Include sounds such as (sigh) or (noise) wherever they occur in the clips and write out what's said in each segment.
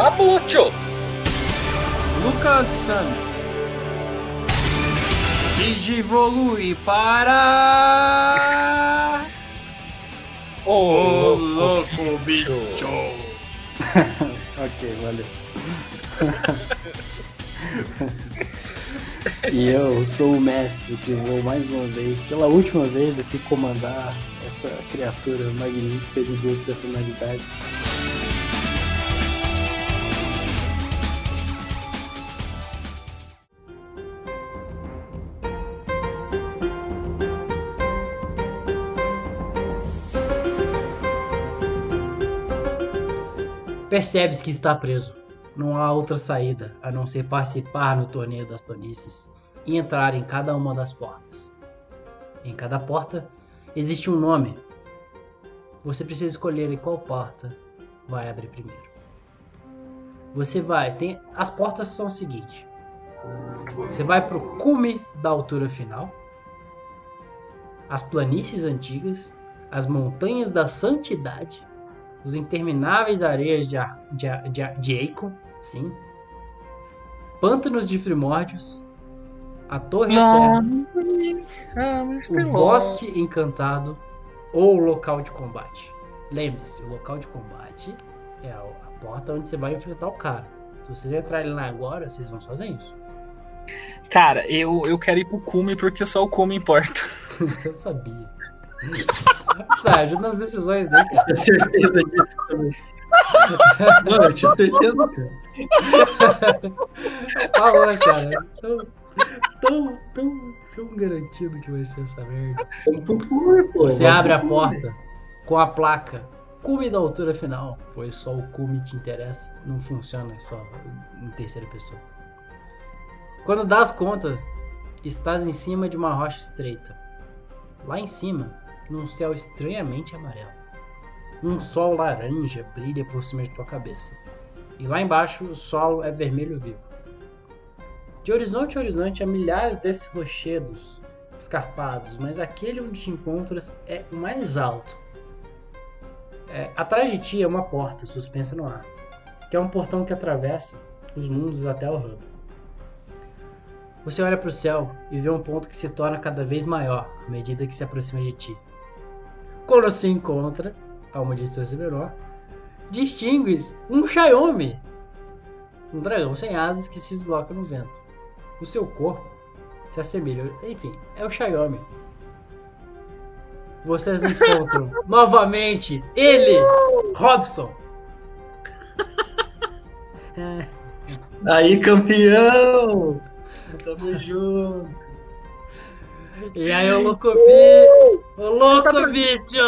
Pablo Cho. Lucas Santos. Digivolui para. Ô, Ô louco bicho! (laughs) ok, valeu. (laughs) e eu sou o mestre que vou mais uma vez, pela última vez, aqui comandar essa criatura magnífica de duas personalidades. Percebes que está preso. Não há outra saída a não ser participar no torneio das planícies e entrar em cada uma das portas. Em cada porta existe um nome. Você precisa escolher qual porta vai abrir primeiro. Você vai, tem as portas são o seguinte. Você vai para o cume da altura final, as planícies antigas, as montanhas da santidade, os intermináveis areias de, Ar- de, de, de Eikon, sim, pântanos de primórdios, a torre eterna, o bosque encantado ou o local de combate. Lembre-se, o local de combate é a, a porta onde você vai enfrentar o cara. Se vocês entrarem lá agora, vocês vão sozinhos. Cara, eu, eu quero ir pro cume porque só o cume importa. (laughs) Eu sabia. Ajuda nas decisões aí, cara. Tinha certeza disso também. Mano, eu tinha certeza, cara. Fala, cara. Tão, tão, tão, tão garantido que vai ser essa merda. Você abre a porta com a placa cume da altura final, pois só o cume te interessa, não funciona só em terceira pessoa. Quando dá as contas, estás em cima de uma rocha estreita. Lá em cima, num céu estranhamente amarelo. Um sol laranja brilha por cima de tua cabeça. E lá embaixo, o solo é vermelho vivo. De horizonte a horizonte há milhares desses rochedos escarpados, mas aquele onde te encontras é o mais alto. É, atrás de ti é uma porta suspensa no ar, que é um portão que atravessa os mundos até o hub. Você olha para o céu e vê um ponto que se torna cada vez maior à medida que se aproxima de ti. Quando se encontra, a uma distância menor, distingues um Xiaomi, um dragão sem asas que se desloca no vento. O seu corpo se assemelha, enfim, é o Xiaomi. Vocês encontram (laughs) novamente ele, Robson. Aí, campeão! Tamo junto. E aí, o Locobi, o louco bicho,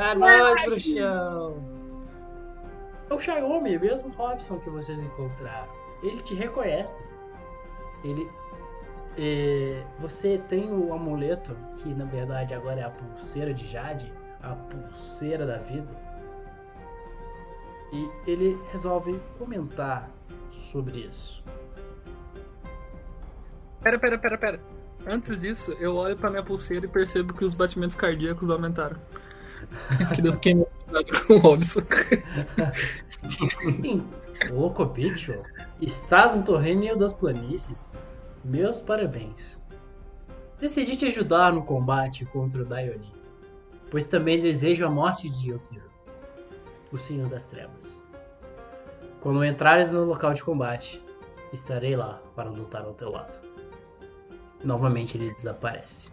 é nóis, bruxão. É o Xiaomi, mesmo Robson que vocês encontraram. Ele te reconhece. Ele. é, você tem o amuleto, que na verdade agora é a pulseira de Jade, a pulseira da vida. E ele resolve comentar sobre isso. Pera, pera, pera, pera. Antes disso, eu olho pra minha pulseira e percebo que os batimentos cardíacos aumentaram. (laughs) que eu fiquei emocionado com o Robson. Louco bicho, estás no torneio das planícies. Meus parabéns. Decidi te ajudar no combate contra o Daionin, pois também desejo a morte de Yokiro, o Senhor das Trevas. Quando entrares no local de combate, estarei lá para lutar ao teu lado. Novamente ele desaparece.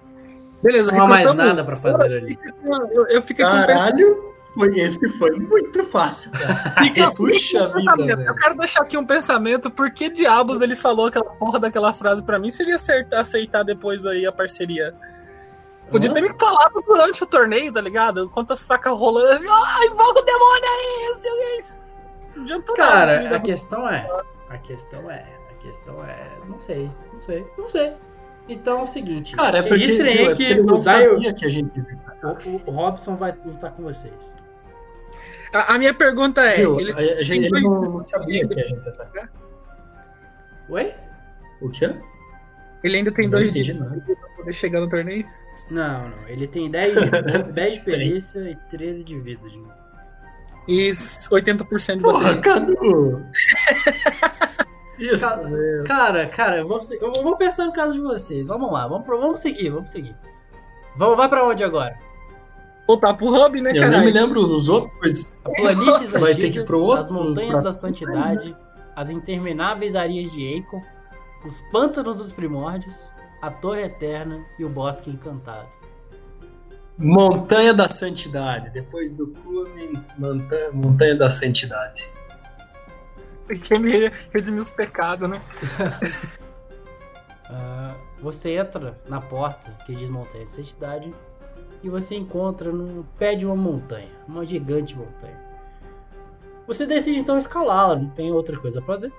Beleza, Não há mais nada pra fazer ali. Eu, eu fiquei com um Caralho, foi, esse foi muito fácil, cara. (laughs) Fica- Puxa vida. Eu velho. quero deixar aqui um pensamento, por que diabos ele falou aquela porra daquela frase pra mim se ele acertar, aceitar depois aí a parceria? Podia ter me falado durante o torneio, tá ligado? Enquanto as facas rolando, ai, invoca o demônio aí, o quê. Não adiantou nada, Cara, a questão é. A questão é. A questão é. Não sei, não sei, não sei. Então é o seguinte. Cara, é porque, registrem viu, é aí porque que ele não sabia que a gente o, o Robson vai lutar com vocês. A, a minha pergunta é, Viu? ele, A- a gente, ele não, não sabia que a gente ia cá. Oi? O quê? ele ainda tem Não dois dias nada. pra poder chegar no torneio? Não, não. Ele tem 10 de, 10 (laughs) de perícia e 13 de vida. De... e 80% de Porra, bateria. Cadu! (laughs) Isso, Cara. Cara, cara, eu vou, eu vou pensar no caso de vocês. Vamos lá, vamos, pro- vamos seguir, vamos seguir. Vamos, vai pra onde agora? Voltar pro hub, né, Eu nem me lembro dos outros, mas Planícies Vai ter que ir pro outro- as montanhas pra- da santidade, as intermináveis areias de Eikon, os pântanos dos primórdios, a torre eterna e o bosque encantado. Montanha da Santidade. Depois do Montanha, Montanha da Santidade. Quem me redimiu os pecados, né? (laughs) Ah, você entra na porta que diz montanha de santidade e você encontra no pé de uma montanha, uma gigante montanha. Você decide então escalá-la, não tem outra coisa a fazer.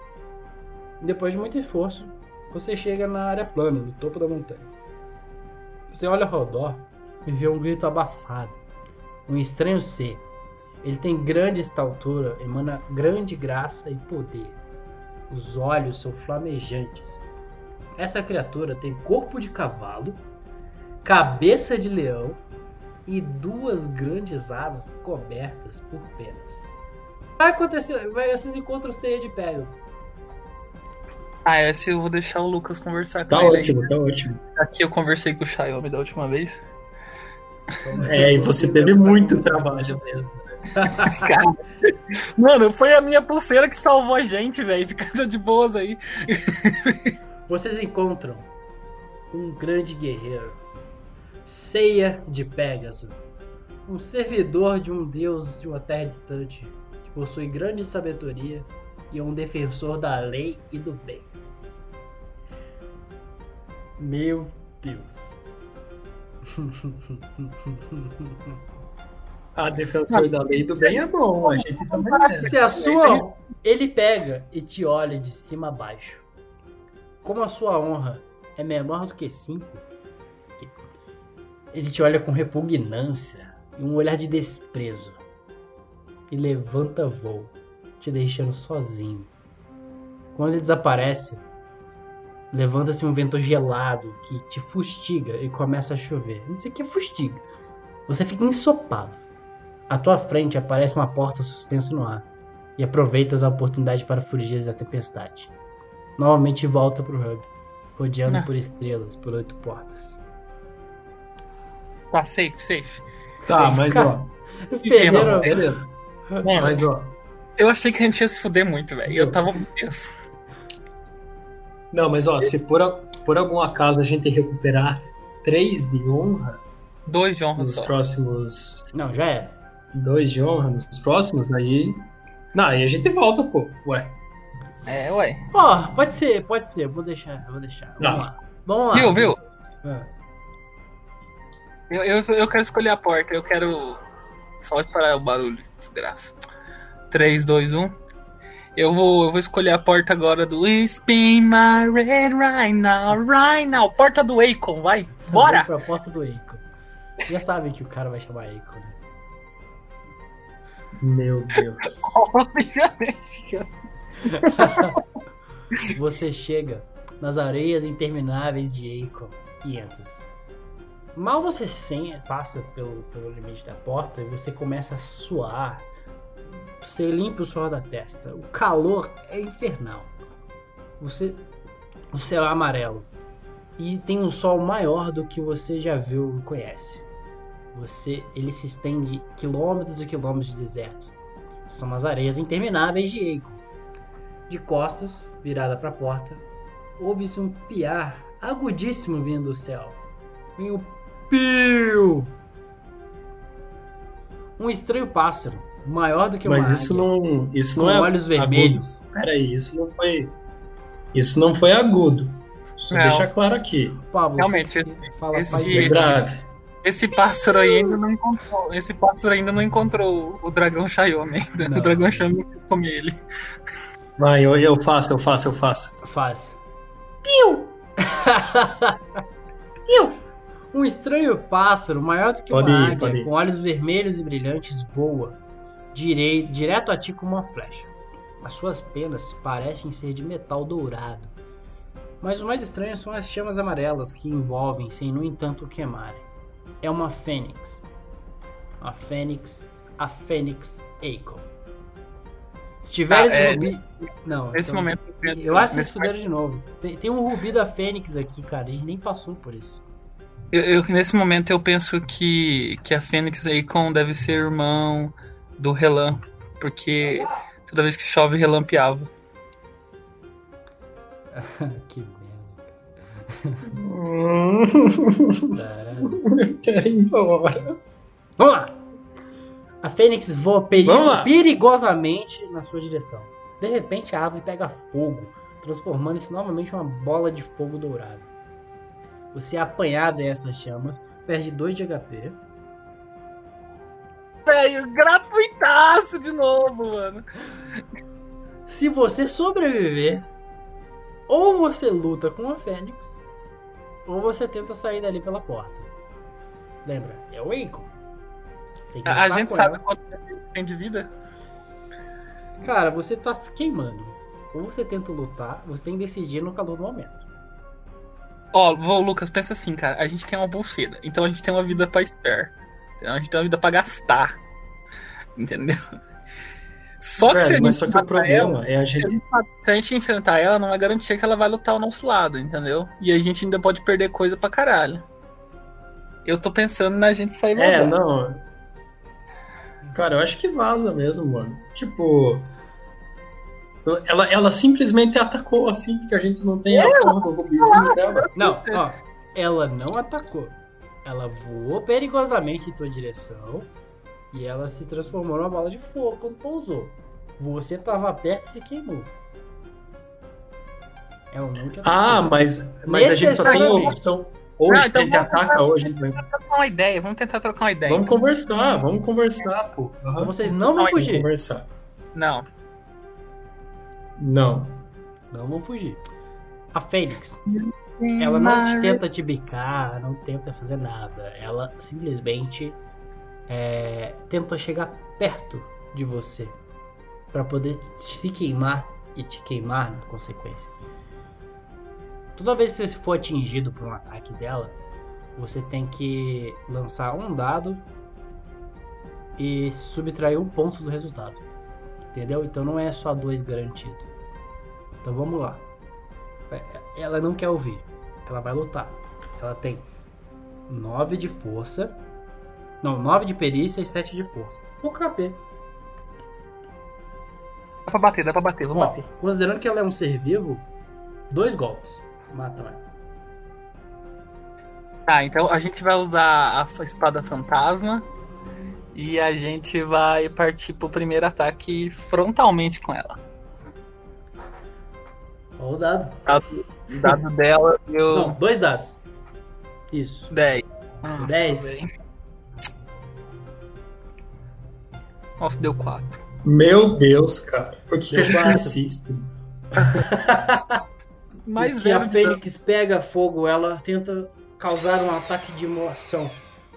Depois de muito esforço, você chega na área plana, no topo da montanha. Você olha ao redor e vê um grito abafado, um estranho ser. Ele tem grande estatura, emana grande graça e poder. Os olhos são flamejantes. Essa criatura tem corpo de cavalo, cabeça de leão e duas grandes asas cobertas por penas. Vai acontecer, vai, vocês encontram ceia de Pegasus. Ah, esse eu vou deixar o Lucas conversar com Tá ele. aí. ótimo, tá ótimo. Aqui eu conversei com o Xiaomi da última vez. É, e você teve muito trabalho mesmo. (laughs) Mano, foi a minha pulseira que salvou a gente, velho. Fica (laughs) de boas aí. Vocês encontram um grande guerreiro, ceia de Pégaso, um servidor de um deus de uma terra distante, que possui grande sabedoria e é um defensor da lei e do bem. Meu Deus. (laughs) A defensor da lei do bem é bom, a gente também é. Se a sua. Ele pega e te olha de cima a baixo. Como a sua honra é menor do que cinco, ele te olha com repugnância e um olhar de desprezo. E levanta voo, te deixando sozinho. Quando ele desaparece, levanta-se um vento gelado que te fustiga e começa a chover. Não sei o que é fustiga. Você fica ensopado. À tua frente aparece uma porta suspensa no ar e aproveitas a oportunidade para fugir da tempestade. Novamente volta pro hub, rodeando Ah. por estrelas, por oito portas. Tá, safe, safe. Tá, mas ó, Eles perderam. beleza. Mano, Mas ó, eu achei que a gente ia se fuder muito, velho. Eu tava tenso. não, mas ó, se por, a- por algum acaso a gente recuperar três de honra Dois de honra nos só. próximos. Não, já era. Dois de honra nos próximos, aí. Não, aí a gente volta, pô. Ué. É, ué. Ó, pode ser, pode ser. eu Vou deixar, eu vou deixar. Vamos Tá. lá. Vamos lá. Viu, viu? Ah, Eu, eu, eu quero escolher a porta. Eu quero. Só parar o barulho. Desgraça. 3, 2, 1. Eu vou, eu vou escolher a porta agora do Spin my red right now, right now. Porta do Akon, vai. Vamos Bora! pra porta do Eiko. Já sabem que o cara vai chamar Eiko, né? Meu Deus. (laughs) Obviamente. Você chega nas areias intermináveis de Eikon e entras. Mal você sem, passa pelo, pelo limite da porta e você começa a suar. Você limpa o suor da testa. O calor é infernal. Você, o céu é amarelo e tem um sol maior do que você já viu e conhece. Você, ele se estende quilômetros e quilômetros de deserto. São as areias intermináveis de Eikon. De costas, virada para a porta, ouve-se um piar agudíssimo vindo do céu. Vem o piu! Um estranho pássaro, maior do que uma Mas isso águia, não. Isso com não é. olhos vermelhos. Agudo. Peraí, isso não foi. Isso não foi agudo. Só Não. deixar claro aqui. Pablo, Realmente, fala esse- bem. grave. Esse pássaro ainda não encontrou. Esse pássaro ainda não encontrou o dragão Xiaomi ainda. Não. O dragão Xiaomi quis comer ele. Vai, eu, eu faço, eu faço, eu faço. Faz. (laughs) Piu! Um estranho pássaro, maior do que Pode uma ir, águia, pode ir. com olhos vermelhos e brilhantes, voa direi- direto a ti como uma flecha. As suas penas parecem ser de metal dourado. Mas o mais estranho são as chamas amarelas que envolvem, sem no entanto o queimarem. É uma fênix. Uma fênix a Fênix Eiko. Se tiveres Ah, é, um rubi. Não, Nesse então- momento. eu Eu acho que vocês fuderam de novo. Tem, tem um rubi da Fênix aqui, cara. A gente nem passou por isso. Eu, eu- nesse momento eu penso que, que a Fênix Akon deve ser irmão do Relan, porque toda vez que chove relampeava. (laughs) que. Eu (laughs) quero ir embora. Vamos lá! A Fênix voa perigosamente na sua direção. De repente, a árvore pega fogo, transformando-se novamente em uma bola de fogo dourado. Você é apanhado em essas chamas, perde 2 de HP. Velho, gratuitaço de novo, mano. Se você sobreviver, ou você luta com a Fênix, ou você tenta sair dali pela porta. Lembra? É o Eiko. A, gente sabe ela. quanto tem de vida? Cara, você tá se queimando. Ou você tenta lutar, você tem que decidir no calor do momento. Ó, vô, Lucas, pensa assim, cara. A gente tem uma pulseira, então a gente tem uma vida pra spare. Então a gente tem uma vida pra gastar. Entendeu? Só que se a gente mas só que o problema ela, é a se a gente. se a gente enfrentar ela, não é garantia que ela vai lutar ao nosso lado, entendeu? E a gente ainda pode perder coisa pra caralho. Eu tô pensando na gente sair É, vazando. não. Cara, eu acho que vaza mesmo, mano. Tipo. Ela, ela simplesmente atacou assim, porque a gente não tem a porra do rubizinho dela. Não, ó, ela não atacou. Ela voou perigosamente em tua direção e ela se transformou numa bola de fogo quando pousou. Você tava perto e se queimou. Ela não te atacou. Ah, mas, mas a gente só tem a Necessariamente. opção. Ou Não, a então gente vamos ataca, ou a gente vai. Vamos trocar uma ideia, vamos tentar trocar uma ideia. Vamos conversar, vamos conversar, pô. Então Aham. vocês não vão fugir. conversar. Não. Não. Não vão fugir. A Fênix, ela não te tenta te bicar, não tenta fazer nada. Ela simplesmente é, tenta chegar perto de você para poder se queimar e te queimar na consequência. Toda vez que você for atingido por um ataque dela, você tem que lançar um dado e subtrair um ponto do resultado. Entendeu? Então não é só dois garantido. Então vamos lá. É, Ela não quer ouvir. Ela vai lutar. Ela tem 9 de força. Não, 9 de perícia e 7 de força. Pouco HP. Dá pra bater, dá pra bater, vamos Ó, bater. considerando que ela é um ser vivo, dois golpes matam ela. Tá, então a gente vai usar a espada fantasma e a gente vai partir pro primeiro ataque frontalmente com ela. Ó o dado. O dado dela deu Não, dois dados. Isso. 10. Nossa, 10. Nossa, deu 4. Meu Deus, cara. Por que, (laughs) (laughs) que a gente insiste? Mais que a. Fênix pega fogo, ela tenta causar um ataque de imolação.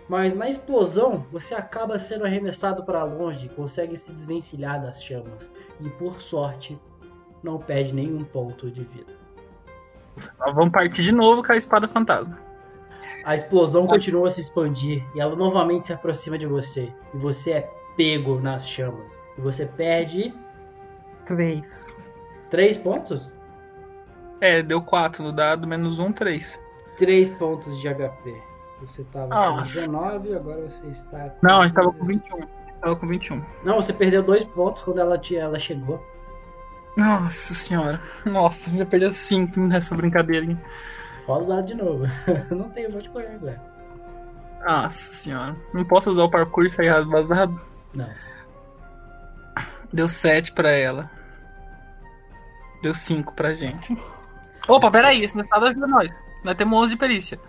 Mas na explosão, você acaba sendo arremessado para longe, consegue se desvencilhar das chamas. E por sorte, não perde nenhum ponto de vida. Nós Vamos partir de novo com a espada fantasma. A explosão continua a se expandir e ela novamente se aproxima de você. E você é pego nas chamas. E você perde 3. 3 pontos? É, deu 4 no dado, menos 1, 3. 3 pontos de HP. Você tava com Nossa. 19, agora você está com Não, a gente tava com 21. A gente tava com 21. Não, você perdeu 2 pontos quando ela, te, ela chegou. Nossa senhora. Nossa, já perdeu 5 nessa brincadeirinha. Rola o dado de novo. (laughs) Não tem onde correr agora. Nossa senhora. Não posso usar o parkour e sair vazado? Não. Deu 7 pra ela. Deu 5 pra gente. Opa, peraí, esse resultado ajuda nós. Nós temos 11 de perícia.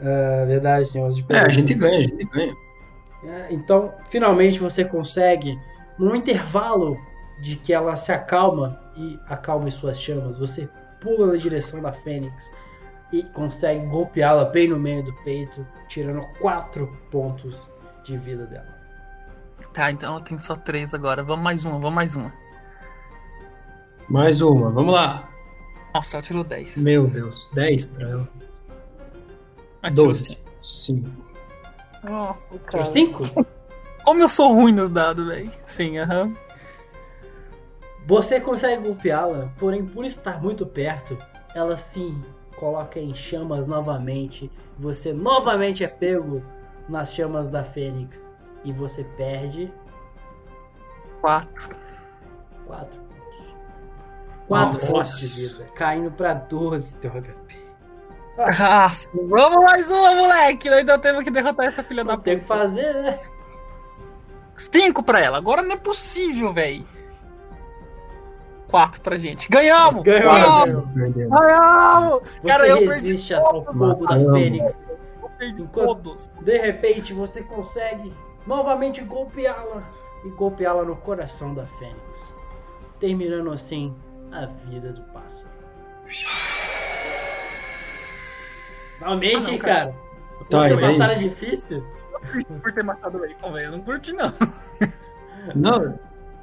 É verdade, tem 11 de É, a gente ganha, a gente ganha. É, Então, finalmente você consegue, num intervalo de que ela se acalma e acalme suas chamas, você pula na direção da Fênix e consegue golpeá-la bem no meio do peito, tirando 4 pontos de vida dela. Tá, então ela tem só 3 agora. Vamos mais uma, vamos mais uma. Mais uma, vamos lá. Nossa, ela tirou 10. Meu Deus, 10 pra ela. Ah, tirou 12, 5. Nossa, cara. 5? Como eu sou ruim nos dados, velho. Sim, aham. Você consegue golpeá-la, porém, por estar muito perto, ela se coloca em chamas novamente. Você novamente é pego nas chamas da Fênix. E você perde Quatro. 4 pontos. 4 Nossa. pontos de vida, caindo pra 12 teu HP. Nossa, vamos mais uma, moleque. Nós ainda temos que derrotar essa filha da Não tem o que puta. fazer, né? Cinco pra ela. Agora não é possível, velho. Quatro pra gente. Ganhamos! Ganhou. Ganhamos! Perdemos. Ganhamos! Você Cara, eu perdi resiste ao fogo da. Fênix. Eu perdi todos. De repente, você consegue novamente golpeá-la e golpeá-la no coração da Fênix, terminando assim a vida do pássaro. Realmente, Ah, não, cara. Tá, Outra e aí? batalha difícil. Por ter matado o Leifão, velho. Eu não curti, não. Não,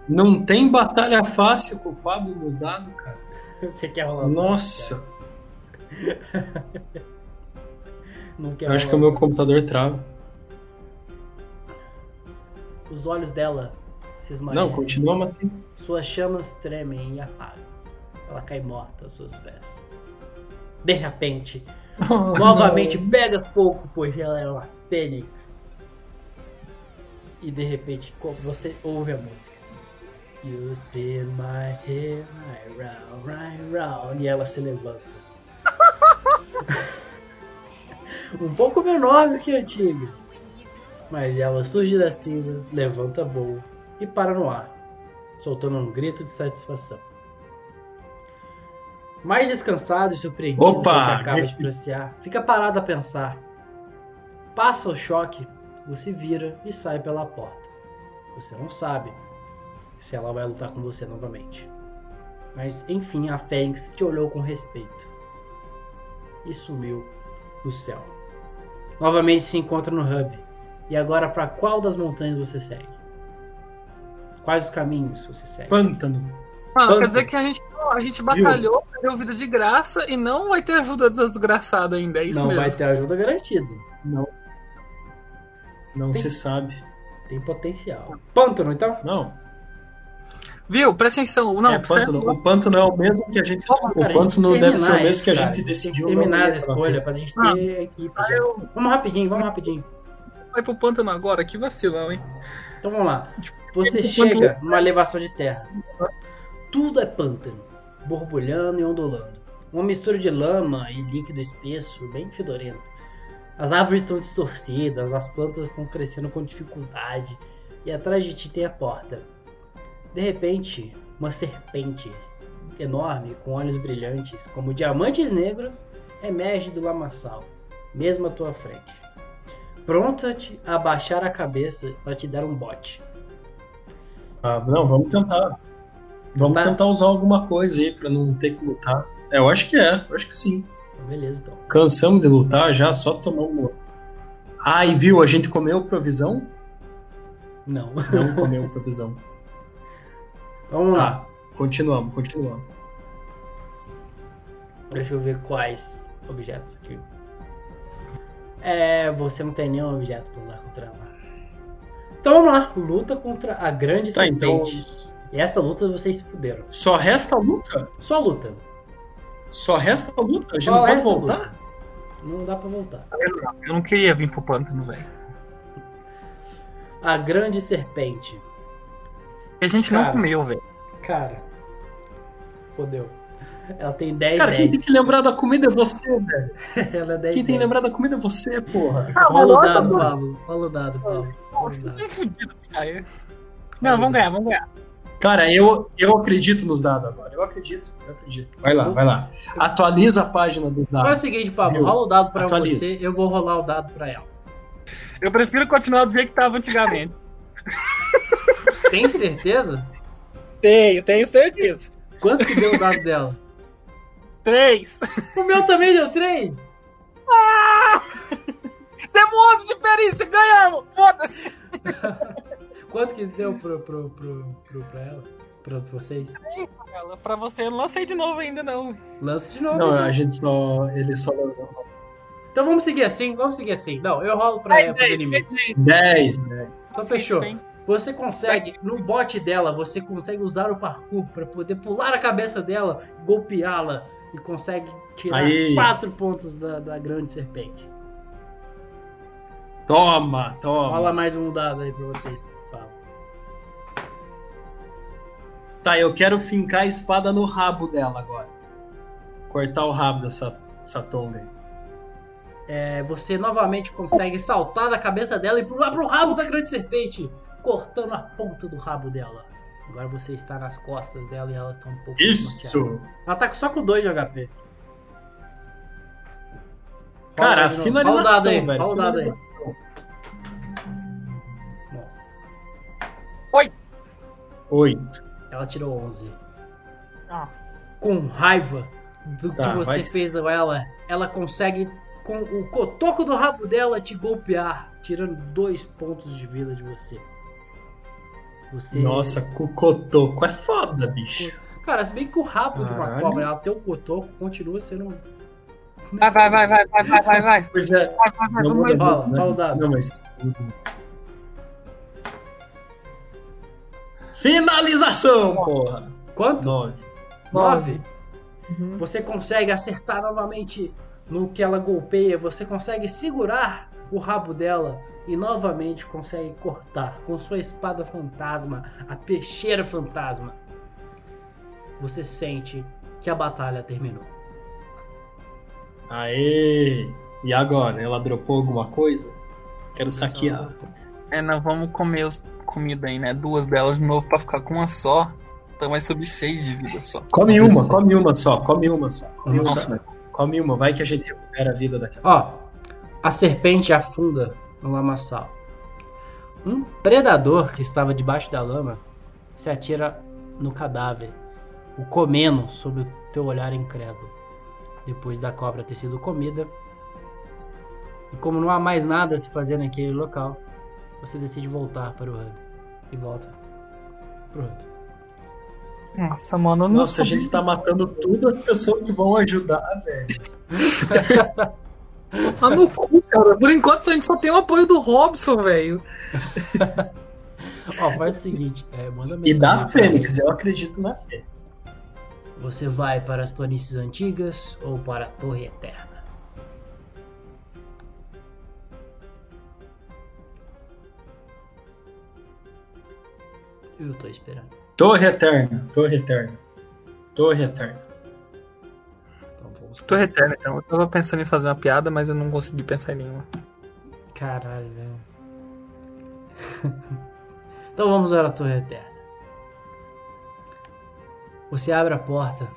não tem batalha fácil com o Pablo nos dados, cara. (laughs) Você quer rolar os Nossa, dados, cara? (laughs) Não quer eu acho que o meu computador trava. Os olhos dela se esmarecem. Não, continuamos assim. Suas chamas tremem e apagam. Ela cai morta aos seus pés. De repente, Oh, (laughs) novamente pega fogo, pois ela é uma fênix. E de repente você ouve a música. You spin my right round, right round. E ela se levanta. (laughs) um pouco menor do que a antiga. Mas ela surge da cinza, levanta voo e para no ar, soltando um grito de satisfação. Mais descansado e surpreendido Opa! com o que acaba de presenciar, fica parado a pensar. Passa o choque, você vira e sai pela porta. Você não sabe se ela vai lutar com você novamente. Mas enfim, a Fênix te olhou com respeito e sumiu no céu. Novamente se encontra no hub. E agora para qual das montanhas você segue? Quais os caminhos você segue? Pântano. Mano, Quanto? quer dizer que a gente, a gente batalhou, perdeu vida de graça e não vai ter ajuda desgraçada ainda. É isso não mesmo. vai ter ajuda garantida. Não, não se sabe. Tem potencial. Pântano, então? Não, Viu? Presta atenção. Não, é pântano. O pântano é o mesmo que a gente. O cara, gente pântano tem que deve ser o mesmo isso, que a cara. gente Tem que decidiu. terminar não as escolhas pra gente Ah, ter equipe já. eu- Vamos rapidinho, vamos rapidinho. Vai pro pântano agora, que vacilão, hein? Então vamos lá. Você Enquanto- chega numa elevação de terra. Tudo é pântano, borbulhando e ondulando. Uma mistura de lama e líquido espesso, bem fedorento. As árvores estão distorcidas, as plantas estão crescendo com dificuldade. E atrás de ti tem a porta. De repente, uma serpente enorme, com olhos brilhantes, como diamantes negros, emerge do lamaçal, mesmo à tua frente. Pronta a baixar a cabeça para te dar um bote. Ah, não, vamos tentar. Vamos Tá. tentar usar alguma coisa aí pra não ter que lutar. É, eu acho que é, eu acho que sim. Então, beleza, então. Cansamos de lutar já, só tomamos. Ai, viu? A gente comeu provisão? Não. Não (laughs) comeu provisão. Então, vamos lá. Tá, continuamos, continuamos. Deixa eu ver quais objetos aqui. É, você não tem nenhum objeto pra usar contra ela. Então vamos lá. Luta contra a grande Tá, então. serpente. E essa luta vocês se fuderam. Só resta a luta? Só luta. Só resta a luta? A gente Só não pode voltar? luta. Não dá pra voltar. Eu não queria vir pro pântano, velho. A grande serpente. A gente Cara. não comeu, velho. Cara. Fodeu. Ela tem 10 Cara, quem 10. tem que lembrar da comida é você, velho. (laughs) Ela é 10 Quem tem que 10. lembrar da comida é você, porra. O dado, mano. Paulo. Rola o dado, Paulo. Rola o dado. Fudido sair. Não, vamos ganhar, vamos ganhar. Cara, eu, eu acredito nos dados agora. Eu acredito, eu acredito. Vai lá, vai lá. Atualiza a página dos Faz o dados. seguinte, Pablo. Rola o dado pra Atualiza. você, eu vou rolar o dado pra ela. Eu prefiro continuar do jeito que tava antigamente. Tem certeza? tenho, tenho certeza. Quanto que deu o dado dela? Três. O meu também deu 3. Temos 11 de perícia, ganhamos! Foda-se! (laughs) Quanto que deu pro, pro, pro, pro, pra ela? Pra vocês? Ela, Pra você, eu não lancei de novo ainda, não. Lança de novo. Não, então. a gente só. Ele só. Então vamos seguir assim, vamos seguir assim. Não, eu rolo pra ela, pros inimigos. 10, né? Então fechou. Você consegue, no bote dela, você consegue usar o parkour pra poder pular a cabeça dela, golpeá-la e consegue tirar Aí. quatro pontos da, da grande serpente. Toma, toma. Rola mais um dado aí pra vocês. Paulo. Tá, eu quero fincar a espada no rabo dela agora. Cortar o rabo dessa, dessa tonga aí. É, você novamente consegue saltar da cabeça dela e pular pro rabo da grande serpente, cortando a ponta do rabo dela. Agora você está nas costas dela e ela tá um pouco. Isso! Ela tá só com 2 de HP. Cara, a novo. Rola o dado finalização, aí, velho. rola o dado aí. finalização. Nossa. Oito. Ela tirou 11. Ah. Com raiva do Tá, que você vai- fez com ela, ela consegue, com o cotoco do rabo dela, te golpear, tirando dois pontos de vida de você. Você. Nossa, com o cotoco é foda, bicho. Cara, se bem que o rabo de uma Caralho. cobra, ela tem o cotoco, continua sendo. um- Vai, vai, vai, vai, vai, vai, vai, vai. Pois é, Vai, vai, vai, não né? rola o dado. Não, mas. Finalização, porra! Quanto? Nove. 9. Uhum. Você consegue acertar novamente no que ela golpeia, você consegue segurar o rabo dela e novamente consegue cortar com sua espada fantasma, a peixeira fantasma. Você sente que a batalha terminou. Aê! E agora? Ela dropou alguma coisa? Quero saquear. É, nós vamos comer os comida aí, né? Duas delas de novo pra ficar com uma só. Então vai subir seis de vida só. Come uma, come uma só, come uma só. Come uma, Nossa. come uma, vai que a gente recupera a vida daquela. Ó, a serpente afunda no lamaçal. Um predador que estava debaixo da lama se atira no cadáver, o comendo sob o teu olhar incrédulo. Depois da cobra ter sido comida, e como não há mais nada a se fazer naquele local, você decide voltar para o hub. E volta pro hub. Nossa, mano, eu não Nossa, a gente tá matando todas as pessoas que vão ajudar, velho. (laughs) Tá no cu, cara. Por enquanto a gente só tem o apoio do Robson, velho. (laughs) Ó, faz o seguinte, é, manda E mensagem da pra Fênix, eu acredito na Fênix. Você vai para as planícies antigas ou para a Torre Eterna? Eu tô esperando. Torre Eterna, Torre Eterna. Torre Eterna. Tô reterno, então. Eu tava pensando em fazer uma piada, mas eu não consegui pensar em nenhuma. Caralho, velho. (laughs) então vamos para a Torre Eterna. Você abre a porta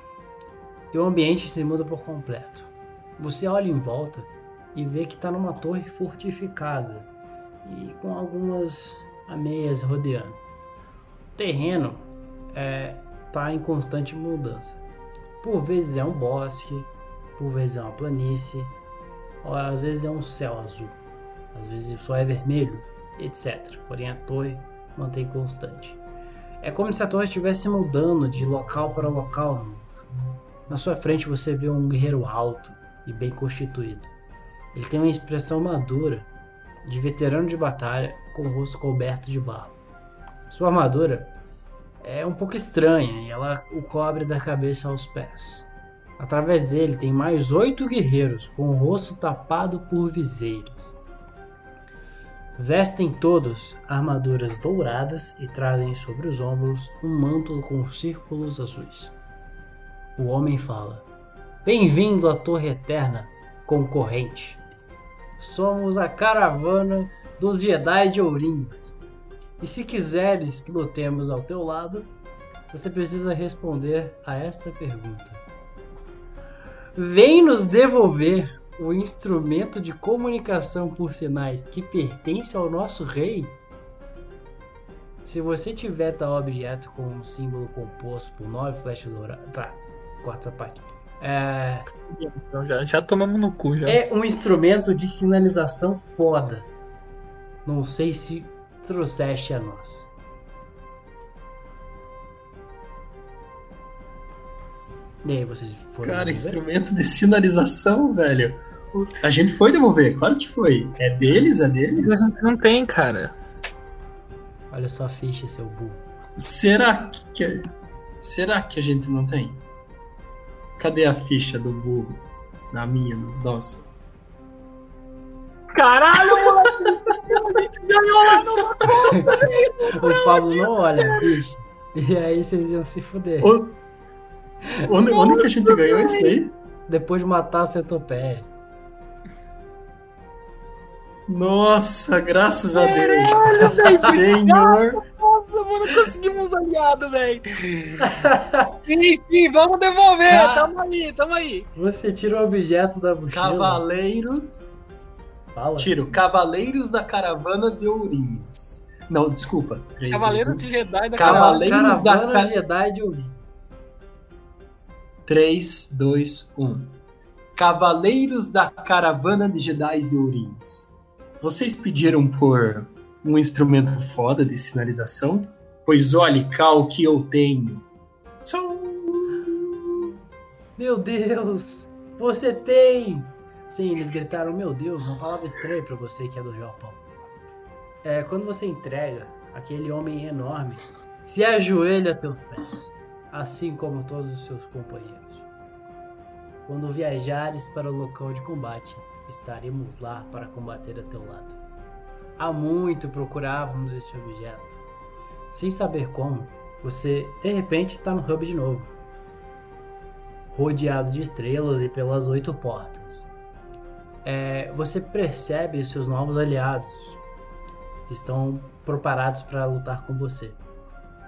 e o ambiente se muda por completo. Você olha em volta e vê que está numa torre fortificada e com algumas ameias rodeando. O terreno está em constante mudança. Por vezes é um bosque, por vezes é uma planície, às vezes é um céu azul às vezes o sol é vermelho, etc. Porém a torre mantém constante. É como se a torre estivesse mudando de local para local. Na sua frente você vê um guerreiro alto e bem constituído. Ele tem uma expressão madura, de veterano de batalha, com o rosto coberto de barro. Sua armadura é um pouco estranha e ela o cobre da cabeça aos pés. Através dele tem mais oito guerreiros com o rosto tapado por viseiras. Vestem todos armaduras douradas e trazem sobre os ombros um manto com círculos azuis. O homem fala: Bem-vindo à Torre Eterna, concorrente. Somos a caravana dos Jedi de Ourinhos. E se quiseres que lutemos ao teu lado, você precisa responder a esta pergunta: Vem nos devolver o instrumento de comunicação por sinais que pertence ao nosso rei? Se você tiver tal objeto com um símbolo composto por nove flechas douradas. Tá, quarta parte. É, Então já, já tomamos no cu, já. é um instrumento de sinalização foda. Não sei se trouxeste a nós. E aí, vocês foram. Cara, devolver? instrumento de sinalização, velho. A gente foi devolver, claro que foi. É deles, é deles. Não tem, cara. Olha só a ficha, seu burro. Será que. Será que a gente não tem? Cadê a ficha do burro? Na minha, no nossa. Caralho, moleque! A gente ganhou lá no. O Pablo não olha a ficha. E aí vocês iam se fuder. O- Onde, onde que a gente ganhou isso daí? Depois de matar a centopeia. Nossa, graças a Deus. (laughs) Senhor. Nossa, mano, conseguimos aliado, velho. Sim, sim, vamos devolver. Ca- Tamo aí, tamo aí. Você tira o objeto da mochila. Cavaleiros. Fala. Tiro. Cavaleiros da Caravana de Ourinhos. Não, desculpa. Três, Cavaleiro dois, um. de Jedi da Cavaleiro- Caravana. Cavaleiros da Caravana Ca- Jedi de Ourinhos. 3, 2, 1. Cavaleiros da Caravana de Jedi de Ourinhos. Vocês pediram por um instrumento foda de sinalização? Pois olhe cá o que eu tenho. Meu Deus! Você tem! Sim, eles gritaram, meu Deus, uma palavra estranha pra você que é do Japão. É, quando você entrega, aquele homem enorme se ajoelha a teus pés, assim como todos os seus companheiros. Quando viajares para o local de combate, estaremos lá para combater a teu lado. Há muito procurávamos este objeto. Sem saber como, você de repente está no hub de novo rodeado de estrelas e pelas oito portas. É, você percebe seus novos aliados estão preparados para lutar com você.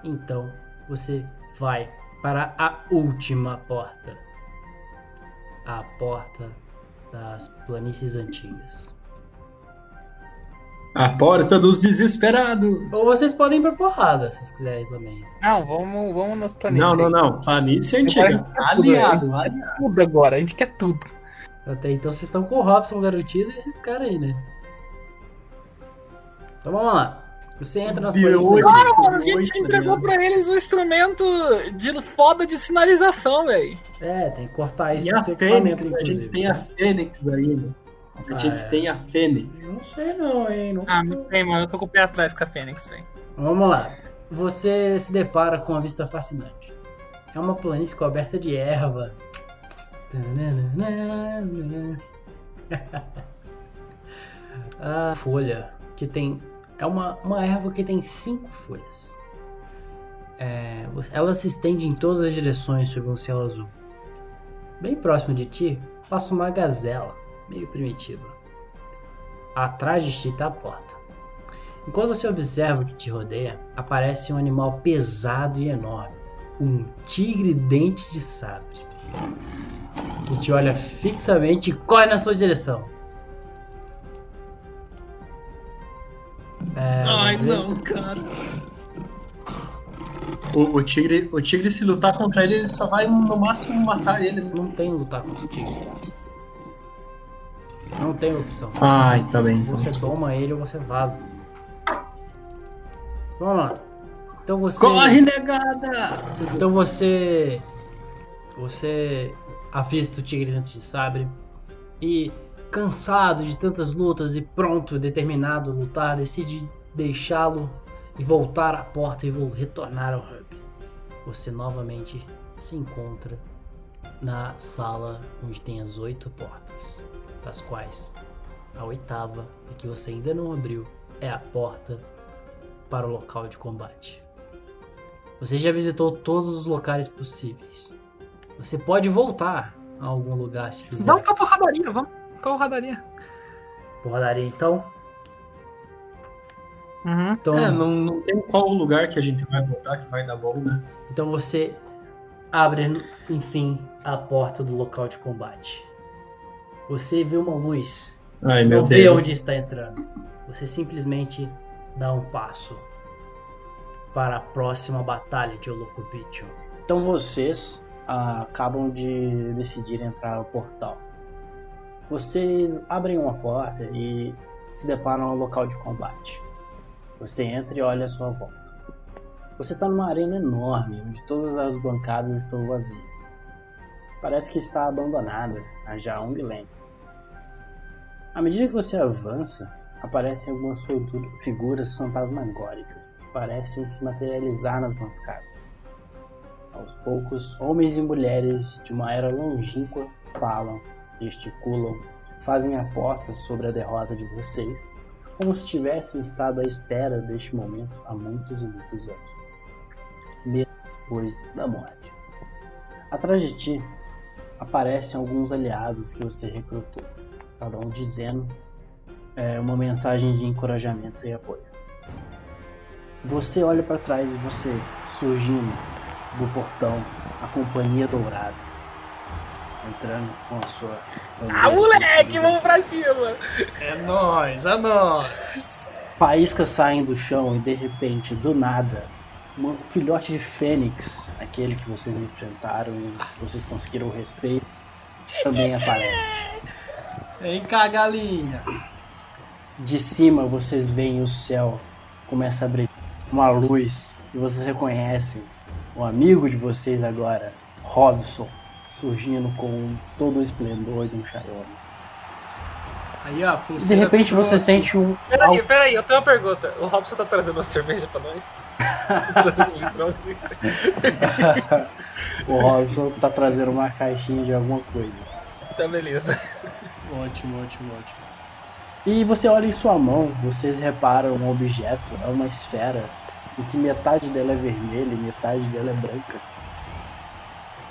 Então você vai para a última porta, a porta das planícies antigas. A porta dos desesperados. Ou vocês podem ir pra porrada, se vocês quiserem também. Não, vamos, vamos nos planejar. Não, não, não. Planície antiga. Aliado, aliado. Tudo agora, a gente quer tudo. Até então vocês estão com o Robson garantido e esses caras aí, né? Então vamos lá. Você entra nas antigas. Claro, mano, a gente entregou né? pra eles um instrumento de foda de sinalização, velho. É, tem que cortar isso E a Fênix, a gente tem a Fênix ainda. A Ah, gente é. tem a Não Fênix. sei não, hein? Não... Ah, não tem, mano. Eu tô com o pé atrás com a Fênix, velho. Vamos lá. Você se depara com uma vista fascinante. É uma planície coberta de erva. A (laughs) folha que tem. É uma, uma erva que tem cinco folhas. É, ela se estende em todas as direções sobre um céu azul. Bem próximo de ti passa uma gazela, meio primitiva. Atrás de ti está a porta. Enquanto você observa o que te rodeia, aparece um animal pesado e enorme, um tigre dente de sabre, que te olha fixamente e corre na sua direção. É, Ai, não, cara. O, o tigre, o tigre, se lutar contra ele, ele só vai no máximo matar ele. Não tem lutar contra o tigre. Não tem opção. Ai, tá bem. Então. Você toma ele ou você vaza. Vamos lá. Então você. Corre, negada! Então você. Você avista o tigre dentro de sabre e, cansado de tantas lutas e pronto, determinado a lutar, decide deixá-lo e voltar à porta e vou retornar ao hub. Você novamente se encontra na sala onde tem as oito portas, das quais a oitava, e que você ainda não abriu, é a porta para o local de combate. Você já visitou todos os locais possíveis. Você pode voltar a algum lugar se quiser. Vamos pra porradaria, vamos pra porradaria. Porradaria então. Uhum. Então, É, não, não tem qual lugar que a gente vai voltar que vai dar bom, né? então você abre, enfim, a porta do local de combate. Você vê uma luz. Ai, Você meu não vê Deus. onde está entrando. Você simplesmente dá um passo para a próxima batalha de Olokubitio. Então vocês ah, acabam de decidir entrar no portal. Vocês abrem uma porta e se deparam ao local de combate. Você entra e olha à sua volta. Você está numa arena enorme, onde todas as bancadas estão vazias. Parece que está abandonada há já um milênio. À medida que você avança, aparecem algumas figu- figuras fantasmagóricas que parecem se materializar nas bancadas. Aos poucos, homens e mulheres de uma era longínqua falam, gesticulam, fazem apostas sobre a derrota de vocês, como se tivessem estado à espera deste momento há muitos e muitos anos, mesmo depois da morte. Atrás de ti aparecem alguns aliados que você recrutou, cada um dizendo é, uma mensagem de encorajamento e apoio. Você olha para trás e você surgindo do portão, a companhia dourada, entrando com a sua. Ah, moleque, vamos pra cima! É nóis, é nóis. Faíscas saem do chão e de repente, do nada, um filhote de fênix, aquele que vocês enfrentaram e vocês conseguiram o respeito, também aparece. Vem cá, galinha. De cima vocês veem o céu começa a brilhar, uma luz e vocês reconhecem o amigo de vocês agora, Robson, surgindo com todo o esplendor de um Xiaomi. Aí, ó, E de repente do você sente um Peraí, peraí, eu tenho uma pergunta. O Robson tá trazendo uma cerveja pra nós? Tá (laughs) um o Robson tá trazendo uma caixinha de alguma coisa. Tá, beleza. Ótimo, ótimo, ótimo. E você olha em sua mão, vocês reparam um objeto, é uma esfera, em que metade dela é vermelha e metade dela é branca,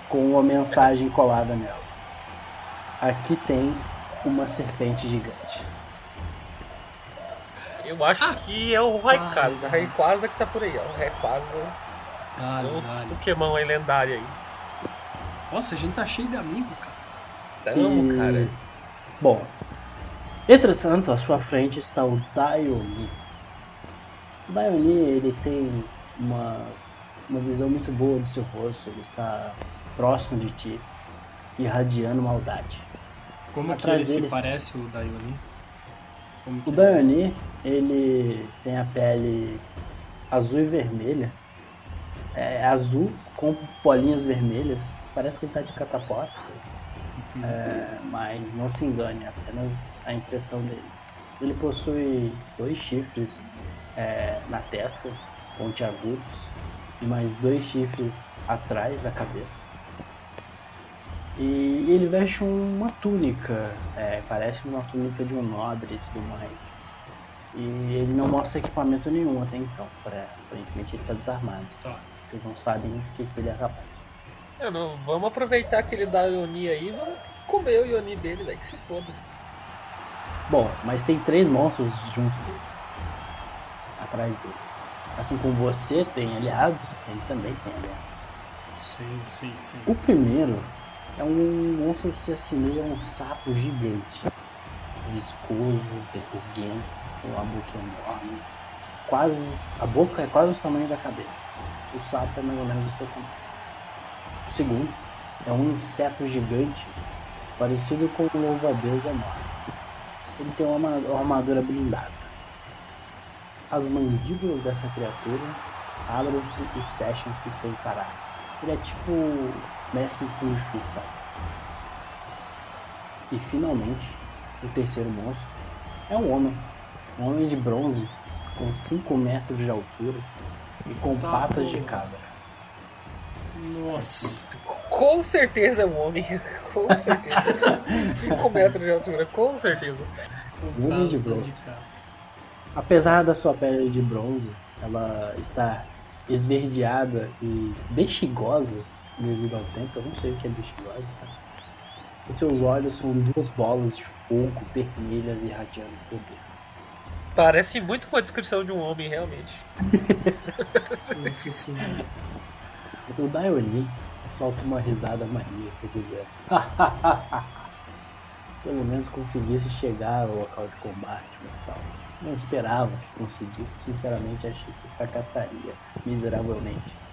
com uma mensagem colada nela. Aqui tem uma serpente gigante. Eu acho que é o Raikasa. Raikasa que tá por aí, ó. O É um dale. Pokémon aí lendário aí. Nossa, a gente tá cheio de amigo, cara. Tamo, E- cara. Bom, entretanto, à sua frente está o Daioni. O Daioni, ele tem uma, uma visão muito boa do seu rosto, ele está próximo de ti, irradiando maldade. Como que Atrás ele se deles- parece, o Daioni? Como que O ele- Daioni, ele tem a pele azul e vermelha. É azul com bolinhas vermelhas. Parece que ele tá de catapora. É, mas não se engane, é apenas a impressão dele. Ele possui dois chifres é, na testa, pontiagudos, e mais dois chifres atrás da cabeça. E ele veste uma túnica, é, parece uma túnica de um nobre e tudo mais. E ele não mostra equipamento nenhum até então, pra- aparentemente ele está desarmado. Tá. Vocês não sabem o que, que ele é capaz. É, não, vamos aproveitar que ele dá Ioni aí e vamos comer o Ioni dele, daí que se foda. Bom, mas tem três monstros juntos dele. Atrás dele. Assim como você tem aliados, ele também tem aliados. Sim, sim, sim. O primeiro é um monstro que se assemelha a um sapo gigante. Viscoso, perruguento, com uma boca enorme. Quase. A boca é quase o tamanho da cabeça. O sapo é mais ou menos do seu tamanho. O segundo é um inseto gigante, parecido com um louva-a-Deus enorme. Ele tem uma armadura blindada. As mandíbulas dessa criatura abrem-se e fecham-se sem parar. Ele é tipo Messi Kung Fu, sabe? E finalmente, o terceiro monstro é um homem. Um homem de bronze, com 5 metros de altura e com Tá patas bom. de cabra. Nossa. Com certeza é um homem. (laughs) Com certeza. 5 metros de altura, com certeza. Homem de bronze. Apesar da sua pele de bronze, ela está esverdeada e bexigosa devido ao tempo. Eu não sei o que é bexigosa. Cara. Os seus olhos são duas bolas de fogo vermelhas irradiando poder. Parece muito com a descrição de um homem, realmente. Nossa senhora. O Daionin solta uma risada maníaca dizendo (laughs) Pelo menos conseguisse chegar ao local de combate mortal. Não esperava que conseguisse, sinceramente achei que fracassaria miseravelmente.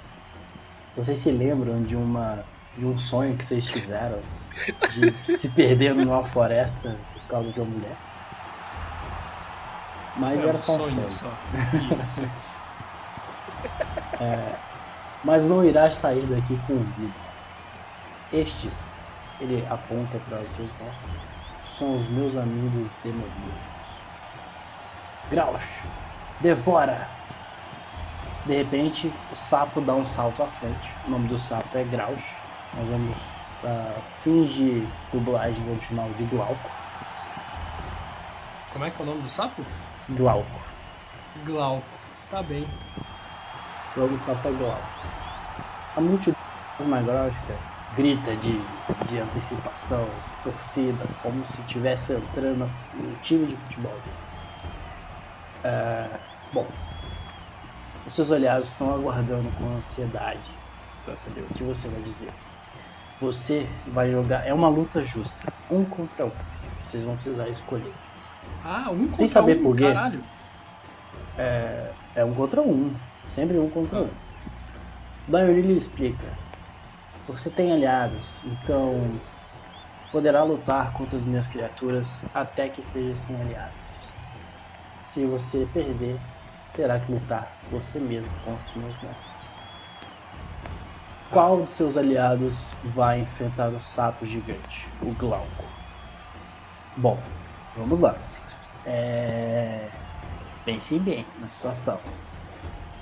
Vocês se lembram de uma de um sonho que vocês tiveram de (laughs) se perder numa floresta por causa de uma mulher? Mas É era só um sonho. sonho só. Isso, (laughs) isso. mas não irás sair daqui com vida. Estes, ele aponta para os seus monstros, são os meus amigos demoníacos. Grauch, devora! De repente, o sapo dá um salto à frente. O nome do sapo é Grauch. Nós vamos, para fins de dublagem, vamos chamar de Glauco. Como é que é o nome do sapo? Glauco. Glauco. Tá bem. O nome do sapo é Glauco. A multidão magrótica grita de, de antecipação, torcida, como se estivesse entrando no time de futebol deles. É, bom, os seus aliados estão aguardando com ansiedade para saber o que você vai dizer. Você vai jogar. É uma luta justa. Um contra um. Vocês vão precisar escolher. Ah, um contra Sem saber um, por quê. caralho. É, é um contra um. Sempre um contra um. Daí lhe explica. Você tem aliados, então poderá lutar contra as minhas criaturas até que esteja sem aliados. Se você perder, terá que lutar você mesmo contra os meus monstros. Qual dos seus aliados vai enfrentar o sapo gigante, o Glauco? Bom, vamos lá. É... Pense bem na situação.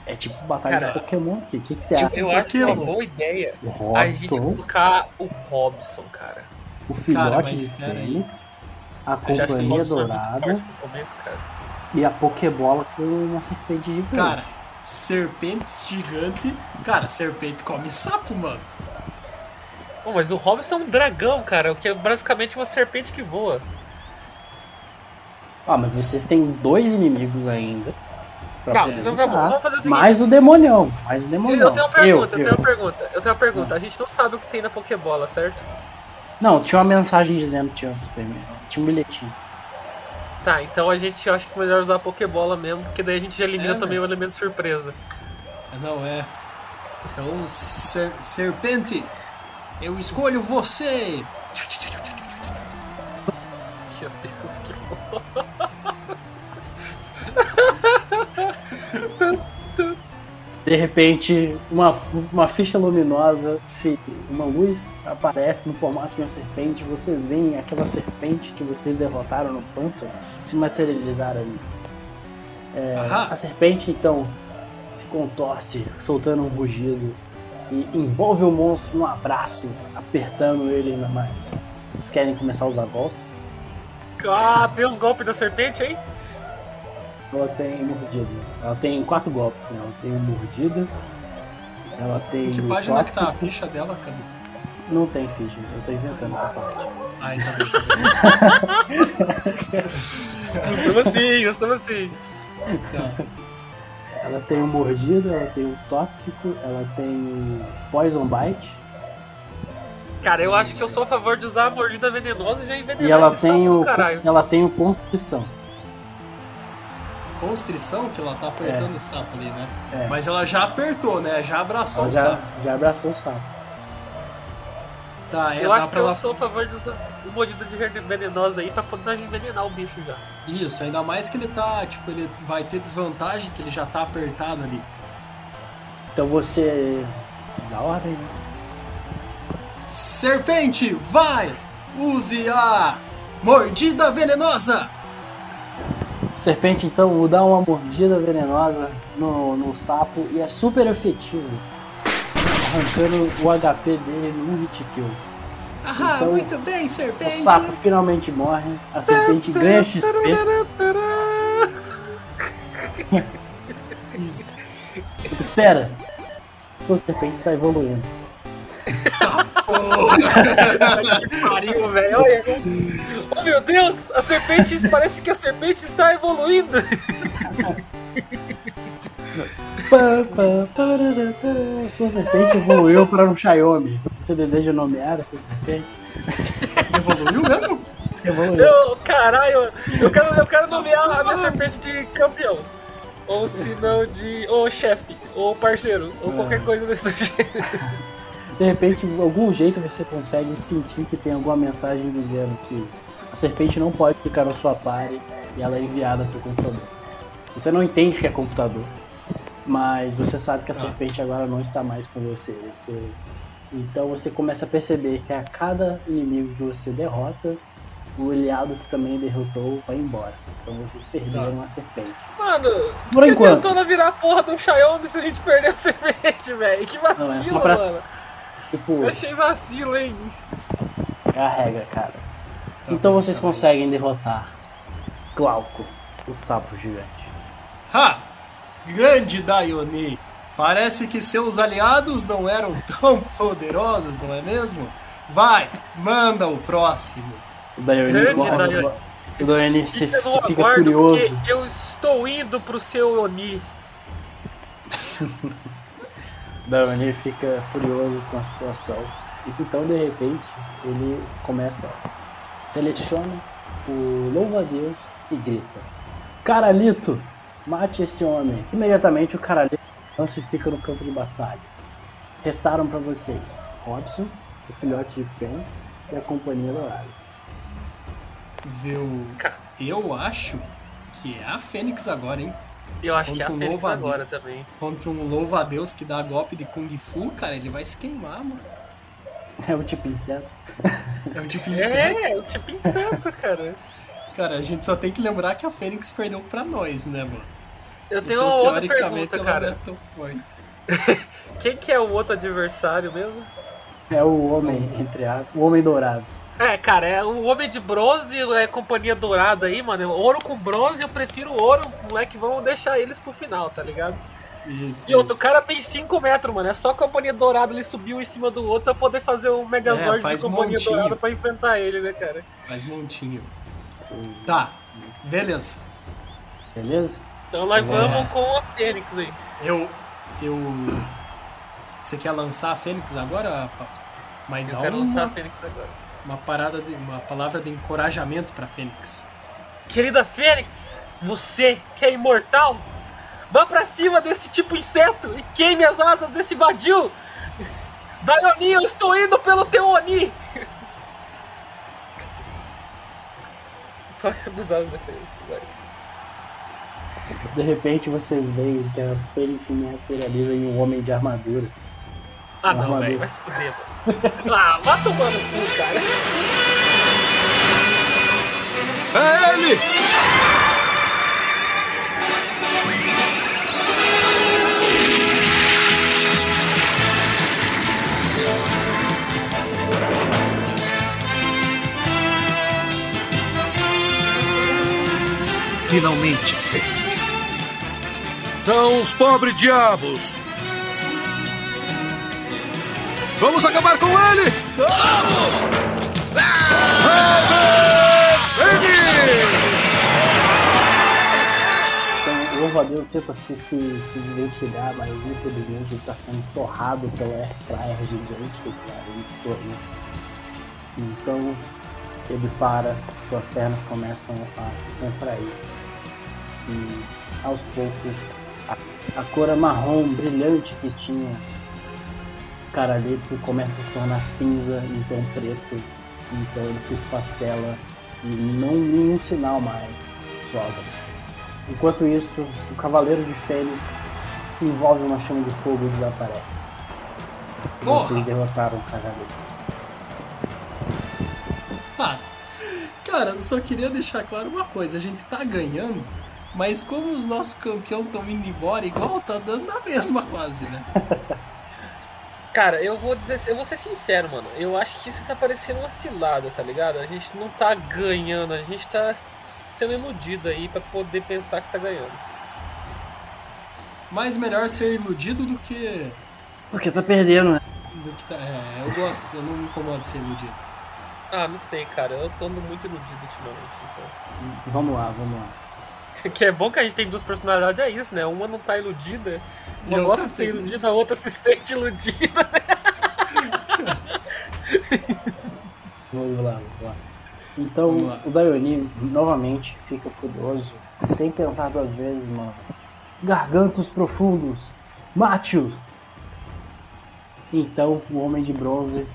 É tipo batalha Cara, de Pokémon aqui. O que, que você Eu, acha? eu acho que é uma boa ideia O a gente Robson, colocar o Robson, cara. o filhote Cara, de mas aí. Fênix, a Você acha que o Companhia Robson é Dourada no começo, cara? E a Pokébola que é uma serpente gigante. Cara, serpente gigante. Cara, serpente come sapo, mano. Pô, mas o Robson é um dragão, cara, o que é basicamente uma serpente que voa. Ah, mas vocês têm dois inimigos ainda. pra Não, poder então tá bom, vamos fazer o seguinte. Mais o demonião. Mais o Eu, demonião. eu tenho uma pergunta, eu, eu, tenho uma pergunta, eu tenho uma pergunta. A gente não sabe o que tem na Pokébola, certo? Não, tinha uma mensagem dizendo que tinha um Superman. Tinha um bilhetinho. Tá, então a gente acha que é melhor usar a Pokébola mesmo, porque daí a gente já elimina É, também né? o elemento surpresa. Não, é. Então, ser- serpente, eu escolho você. Meu Deus, que. (laughs) De repente, uma, uma ficha luminosa, se uma luz aparece no formato de uma serpente, vocês veem aquela serpente que vocês derrotaram no pântano se materializar ali. É, a serpente então se contorce, soltando um rugido e envolve o monstro num abraço, apertando ele ainda mais. Vocês querem começar a usar golpes? Ah, tem os golpes da serpente aí? Ela tem mordida. Ela tem quatro golpes, né? Ela tem mordida. Ela tem. Que página que tá a ficha dela, cara? Não tem ficha, eu tô inventando essa parte. Ai, tá (laughs) bem. Gostamos assim, gostamos assim. Tá. Ela tem o mordida, ela tem o tóxico, ela tem o poison bite Cara, eu acho que eu sou a favor de usar a mordida venenosa e já envenenar e ela esse tem o do caralho. ela tem o constrição. Constrição, que ela tá apertando o sapo ali, né? É. Mas ela já apertou, né? Já abraçou Ela o já, sapo. já abraçou o sapo. Tá, é, Eu acho que pra eu ela... sou a favor de usar o mordida de venenosa aí pra poder envenenar o bicho já. Isso, ainda mais que ele tá, tipo, ele vai ter desvantagem que ele já tá apertado ali. Então você. Da ordem, né? Serpente, vai! Use a mordida venenosa! Serpente então dá uma mordida venenosa no, no sapo e é super efetivo. Arrancando o HP dele num hit kill. Ah, Então, muito bem, O serpente! sapo finalmente morre, a serpente ganha XP. (laughs) Espera! Sua serpente está evoluindo. (laughs) que pariu, velho. Oh meu Deus, a serpente. Parece que a serpente está evoluindo. Sua serpente evoluiu para um Xiaomi. Você deseja nomear essa serpente? Evoluiu mesmo? Evoluiu. Eu, caralho, eu quero, eu quero nomear a minha serpente de campeão. Ou se não de. Ou chefe, ou parceiro, ou É. qualquer coisa desse (laughs) jeito. De repente, de algum jeito você consegue sentir que tem alguma mensagem dizendo que a serpente não pode ficar na sua party e ela é enviada para o computador. Você não entende que é computador, mas você sabe que a Ah. serpente agora não está mais com você. Você- Então você começa a perceber que a cada inimigo que você derrota, o aliado que também derrotou vai embora. Então vocês perderam a serpente. Mano, Por que enquanto. tentando virar a porra do Xiaomi se a gente perdeu a serpente, velho? Que vacilo, Não, é só pra- mano. Tipo, Eu achei vacilo, hein? é a regra, cara. Então vocês conseguem derrotar Glauco, o sapo gigante. Ha! Grande Daioni! Parece que seus aliados não eram (laughs) tão poderosos, não é mesmo? Vai, manda o próximo. O Daiane se, Fica fica furioso. eu estou indo pro seu Oni. (laughs) Daiane fica furioso com a situação. E então, de repente, ele começa, seleciona o louva-a-Deus e grita: Caralito, mate esse homem. Imediatamente o Caralito não se fica no campo de batalha. Restaram para vocês Robson, o filhote de Fênix e a Companhia Dourada. Viu? Cara. Eu acho que é a Fênix agora, hein? Eu acho que é a Contra um Fênix agora também. Contra um louva-a-Deus que dá golpe de Kung Fu, cara, ele vai se queimar, mano. (laughs) É o tipo inseto. É um tipo inseto. É, é o tipo inseto, cara. Cara, a gente só tem que lembrar que a Fênix perdeu pra nós, né, mano? Eu tenho Então, outra teoricamente, pergunta, cara. é tão forte. (laughs) Quem que é o outro adversário mesmo? É o homem, entre aspas, o homem dourado. É, cara, é o Homem de Bronze, é Companhia Dourada aí, mano. Ouro com bronze, eu prefiro ouro, moleque. Vamos deixar eles pro final, tá ligado? Isso, E outro, o isso. cara tem 5 metros, mano. É só a Companhia Dourada ele subiu em cima do outro pra poder fazer o Megazord É, faz de Companhia montinho. Dourada pra enfrentar ele, né, cara? Faz montinho. Tá, beleza. Beleza? Então nós É. vamos com a Fênix aí. Eu. Eu. Você quer lançar a Fênix agora? Pa- Mas Eu dá quero uma, lançar a Fênix agora. uma parada de. uma palavra de encorajamento pra Fênix. Querida Fênix, você que é imortal, vá pra cima desse tipo inseto e queime as asas desse vadio. Daioni, eu estou indo pelo teu Oni. Vai abusar vai. De repente vocês veem que a Fênix se materializa em um homem de armadura. Ah não, velho, vai se fuder. Ah, vá tomando cu, cara. É ele! Finalmente, Fênix. São os pobres diabos. Vamos acabar com ele! Vamos! Fênix! Então o louva-a-Deus tenta se, se, se desvencilhar, mas infelizmente ele está sendo torrado pela Air Fryer gigante que cara, ele se tornou. Então ele para, suas pernas começam a se contrair. E aos poucos a, a cor marrom brilhante que tinha Caralito começa a se tornar cinza, então preto, então ele se esfacela e não nenhum sinal mais sobra. Enquanto isso, o Cavaleiro de Fênix se envolve em uma chama de fogo e desaparece. Porra! Vocês derrotaram o Cavaleiro. Tá. Cara, só queria deixar claro uma coisa: a gente tá ganhando, mas como os nossos campeões estão indo embora, igual tá dando na mesma quase, né? (laughs) Cara, eu vou dizer, eu vou ser sincero, mano. Eu acho que isso tá parecendo uma cilada, tá ligado? A gente não tá ganhando, a gente tá sendo iludido aí pra poder pensar que tá ganhando. Mas melhor ser iludido do que. Porque tá perdendo, né? do que tá. É, eu gosto, eu não me incomodo de ser iludido. Ah, não sei, cara. Eu tô andando muito iludido ultimamente, então. Vamos lá, vamos lá. (laughs) Que é bom que a gente tem duas personalidades, é isso, né? Uma não tá iludida, uma a gosta de ser iludida, a outra se sente iludida. Vamos lá, vamos lá. Então, Vamos lá. o Daioni novamente fica furioso, sem pensar duas vezes, mano. Gargantos profundos, mate-os! Então, o Homem de Bronze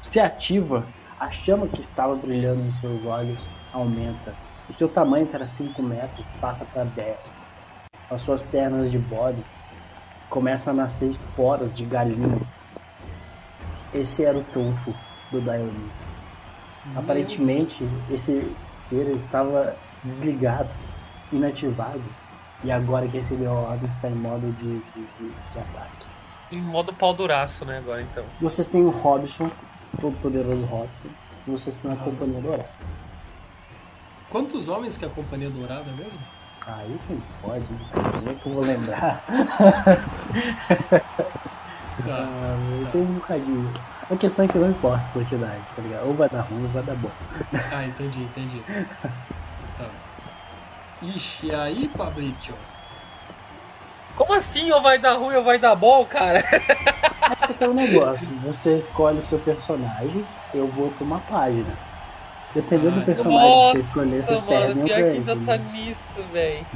se ativa, a chama que estava brilhando nos seus olhos aumenta. O seu tamanho, que era 5 metros, passa para 10. As suas pernas de bode começam a nascer esporas de galinha. Esse era o trunfo do Daioni. Aparentemente, esse ser estava desligado, inativado. E agora que recebeu a ordem está em modo de, de, de, de ataque. Em modo pau duraço, né, agora então. Vocês têm o Robson, todo poderoso Robson. E vocês têm a Companhia Dourada. Quantos homens que é a Companhia Dourada mesmo? Aí sim, pode. Como é que eu vou lembrar? (laughs) Tá. Ah, tem um bocadinho. A questão é que não importa a quantidade, tá ligado? Ou vai dar ruim ou vai dar bom. Ah, entendi, entendi. Tá. Ixi, e aí, Pablito? Como assim ou vai dar ruim ou vai dar bom, cara? Acho que é um negócio. Você escolhe o seu personagem, eu vou pra uma página. Dependendo do personagem que você escolher, Nossa, vocês mano, perdem o pior que ainda tá nisso, velho.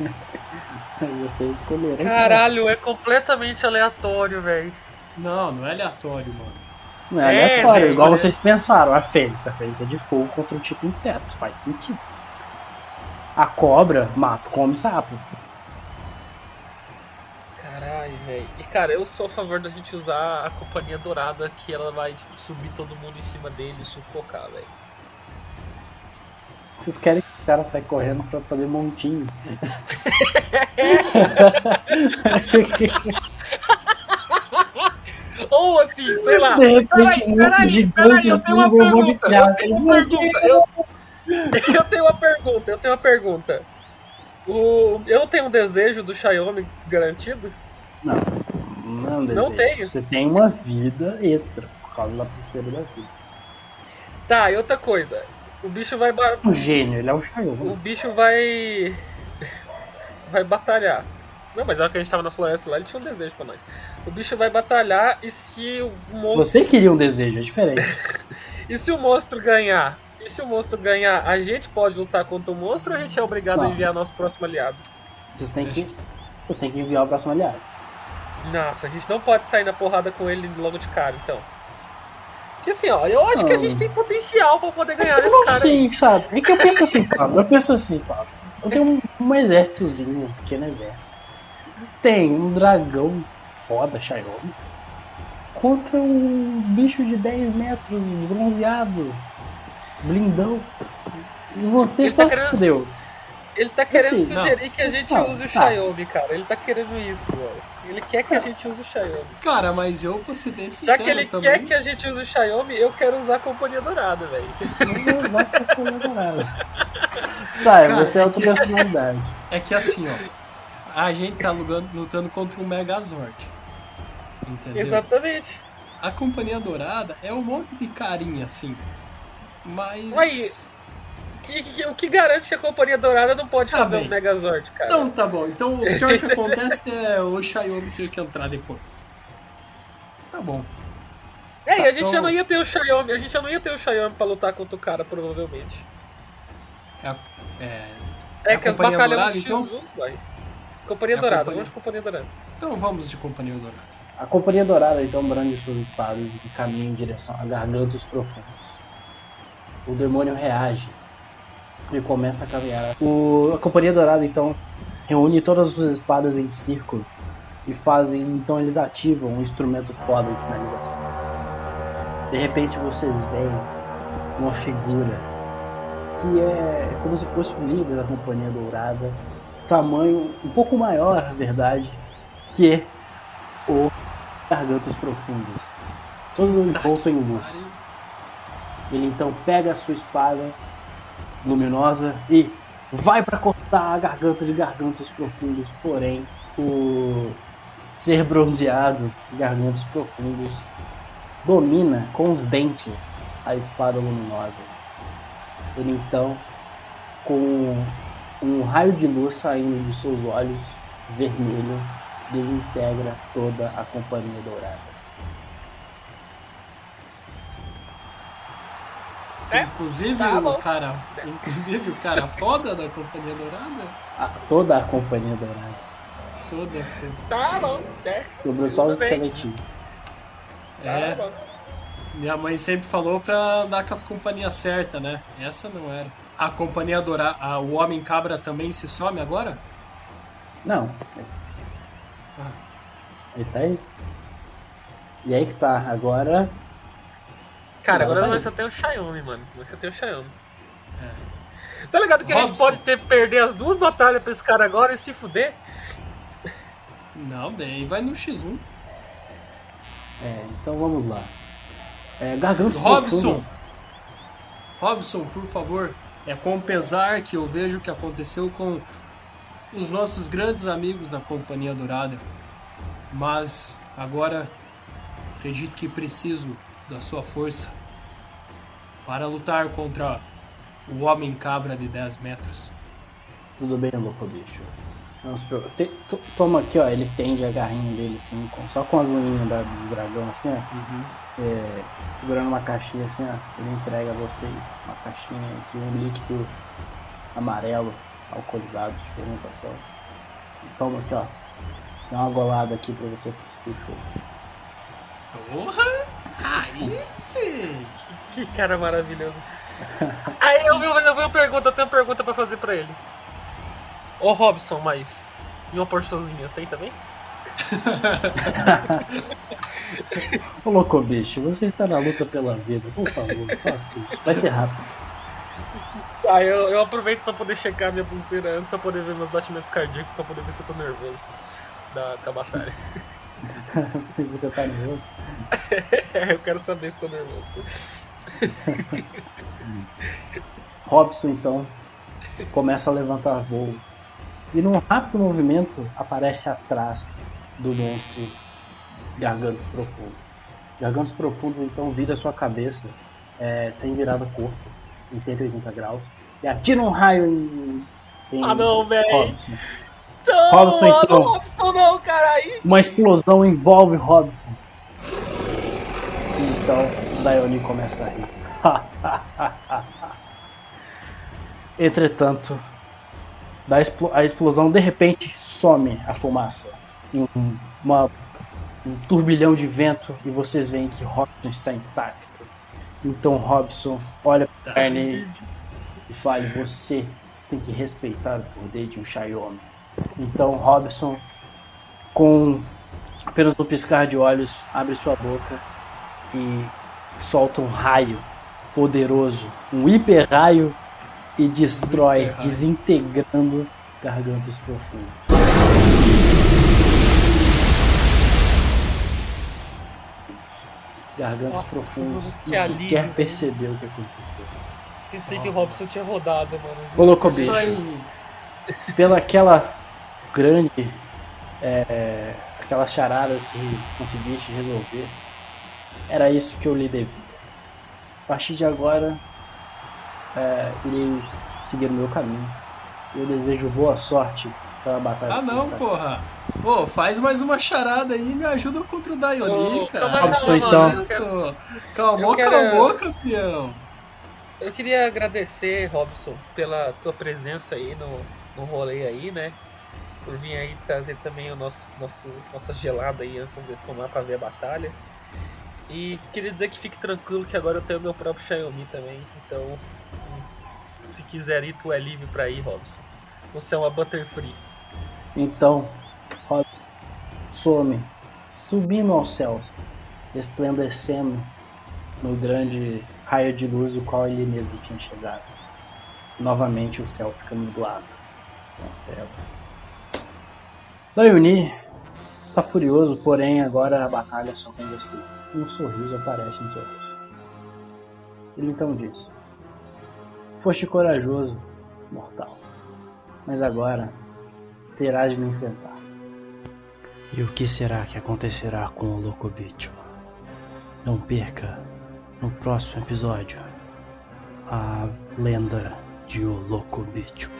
(laughs) Vocês escolheram. Caralho, é completamente aleatório, velho. Não, não é aleatório, mano. Não é É, aleatório, gente, igual escolher- vocês pensaram. A fênix, a fênix é de fogo contra o tipo inseto, faz sentido. A cobra mata, come sapo. Caralho, velho. E cara, eu sou a favor da gente usar a companhia dourada que ela vai tipo, subir todo mundo em cima dele e sufocar, velho. Vocês querem que o cara saia correndo pra fazer montinho. (laughs) Ou assim, sei lá. De repente, Peraí, peraí, peraí, eu assim, tenho uma um pergunta. Eu tenho uma pergunta. Eu, eu tenho uma pergunta, eu tenho uma pergunta. O, eu tenho um desejo do Xiaomi garantido? Não, não é um Não desejo. tenho. Você tem uma vida extra por causa da pulseira da vida. Tá, e outra coisa. O bicho vai. ba- Um gênio, ele é um O Xiaomi. bicho vai. (laughs) Vai batalhar. Não, mas na hora que a gente tava na floresta lá, ele tinha um desejo pra nós. O bicho vai batalhar e se o monstro. Você queria um desejo, é diferente. (laughs) E se o monstro ganhar? E se o monstro ganhar, a gente pode lutar contra o monstro ou a gente é obrigado a Não. enviar nosso próximo aliado? Vocês têm que, vocês têm que enviar o próximo aliado. Nossa, a gente não pode sair na porrada com ele logo de cara, então. Porque assim, ó, eu acho que a Não. gente tem potencial pra poder ganhar não cara aí. sei, sabe? É que eu penso assim, (laughs) Pablo. Eu penso assim, Pablo. Eu tenho um, um exércitozinho, um pequeno exército. Tem um dragão foda, Xiaomi. Contra um bicho de 10 metros, bronzeado, blindão. E você Ele só tá se querendo- fudeu. Ele tá querendo Assim, sugerir que a gente Não, use o tá. Xiaomi, cara. Ele tá querendo isso, velho. Ele quer que a gente use o Xiaomi. Cara, mas eu, pra ser bem Já sincero que ele também... quer que a gente use o Xiaomi, eu quero usar a Companhia Dourada, velho. Não vou usar falar nada. Sabe, Cara, você é é outra personalidade. É que assim, ó. A gente tá lutando, lutando contra um Megazord. Entendeu? Exatamente. A Companhia Dourada é um monte de carinha, assim. Mas. Aí, Que- que- o que garante que a Companhia Dourada não pode Tá fazer bem. um Megazord, cara? Então tá bom. Então o pior que acontece é o Xiaomi ter que entrar depois. Tá bom. é, e a gente então- já não ia ter o Xiaomi, a gente já não ia ter o Xiaomi pra lutar contra o cara, provavelmente. É, é, É, a que as batalhas Dourada, no X1, vai. Companhia É Dourada, Companhia- vamos de Companhia Dourada. então vamos de Companhia Dourada. A Companhia Dourada então brande suas espadas e caminha em direção a gargantos profundos. O demônio reage e começa a caminhar. O- a Companhia Dourada então reúne todas as suas espadas em círculo e fazem então eles ativam um instrumento foda de sinalização. De repente vocês veem uma figura que é como se fosse o líder da Companhia Dourada, tamanho um pouco maior, na verdade, que é o Gargantos Profundos. Todo envolto em luz. Ele então pega a sua espada luminosa e vai para cortar a garganta de Gargantos Profundos. Porém, o ser bronzeado de Gargantos Profundos domina com os dentes a espada luminosa. Ele então, com um raio de luz saindo de seus olhos vermelho, desintegra toda a Companhia Dourada. É? Inclusive Tá o cara. Inclusive o cara foda da Companhia Dourada. A- toda a Companhia Dourada. Toda. Tá bom, é. Sobrou só os esqueletinhos. Tá É. bom. Minha mãe sempre falou pra andar com as companhias certas, né? Essa não era. A Companhia Dourada. a- O Homem Cabra também se some agora? Não. Ah. Ele tá aí. E aí que tá, agora Cara, agora nós só tem o Xiaomi, mano. Nós só tem o Xiaomi. Tá ligado que a gente Robson. pode ter perder as duas batalhas pra esse cara agora e se fuder? Não, daí vai no X1. É, então vamos lá. É, gargantos Robson. profundos. Robson, por favor, é com pesar que eu vejo o que aconteceu com os nossos grandes amigos da Companhia Dourada. Mas agora acredito que preciso da sua força para lutar contra o Homem Cabra de 10 metros. Tudo bem, louco bicho. Não se preocupe. Te- to- Toma aqui, ó. Ele estende a garrinha dele assim, com- só com as unhinhas da- do dragão, assim, ó. É, segurando uma caixinha assim, ó. Ele entrega a vocês uma caixinha de um líquido amarelo, alcoolizado, de fermentação. Toma aqui, ó. Dá uma golada aqui pra você assistir o show. Porra! Aí sim! Que cara maravilhoso. (laughs) Aí eu vi eu vi uma pergunta, eu tenho uma pergunta pra fazer pra ele. Ô Robson, mas. E uma porçãozinha, tem também? (laughs) Ô louco bicho, você está na luta pela vida, por favor, só assim. Vai ser rápido. Aí eu, eu aproveito pra poder checar minha pulseira antes pra poder ver meus batimentos cardíacos, pra poder ver se eu tô nervoso da, com a batalha. (laughs) Você tá nervoso? (laughs) eu quero saber se tô nervoso. (laughs) Robson então começa a levantar voo e num rápido movimento aparece atrás do monstro Gargantos Profundos. Gargantos Profundos então vira sua cabeça é, sem virar do corpo em 180 graus e atira um raio em, em Ah, não, véi. Robson. Não, Robson, então. Robson não, cara. Aí. Uma explosão envolve Robson. Então, Dione começa a rir. (laughs) Entretanto, da explo- a explosão de repente some a fumaça em um, uma- um turbilhão de vento e vocês veem que Robson está intacto. Então Robson olha para Ernie e fala: Você tem que respeitar o poder de um Xiaomi. Então Robson com apenas um piscar de olhos, abre sua boca e solta um raio poderoso, um hiper raio e destrói, hiper raio. desintegrando gargantos profundos. Gargantos Nossa, profundos que não alívio, sequer velho. percebeu o que aconteceu. Pensei que o Robson tinha rodado, mano. Colocou bicho. aí. pela aquela grande é, aquelas charadas que conseguiste resolver era isso que eu lhe devia a partir de agora é, irei seguir o meu caminho eu desejo boa sorte pela batalha Ah não, porra. Pô, faz mais uma charada aí e me ajuda contra o Daioni, cara. calma, Robson, calma, então. Calmou, quero- calmou, campeão. Eu queria agradecer, Robson, pela tua presença aí no, no rolê aí, né? Por vir aí trazer também o nosso, nosso nossa gelada aí antes de tomar pra ver a batalha. E queria dizer que fique tranquilo que agora eu tenho meu próprio Xiaomi também. Então, se quiser ir, tu é livre pra ir, Robson. Você é uma Butterfree. então Rod- some subindo aos céus resplandecendo no grande raio de luz o qual ele mesmo tinha chegado novamente o céu fica nublado com as trevas Dayuni está furioso porém agora a batalha é só com você um sorriso aparece em seu rosto ele então diz foste corajoso mortal mas agora terás de me enfrentar. E o que será que acontecerá com o Locobicho? Não perca no próximo episódio a lenda de O Locobicho.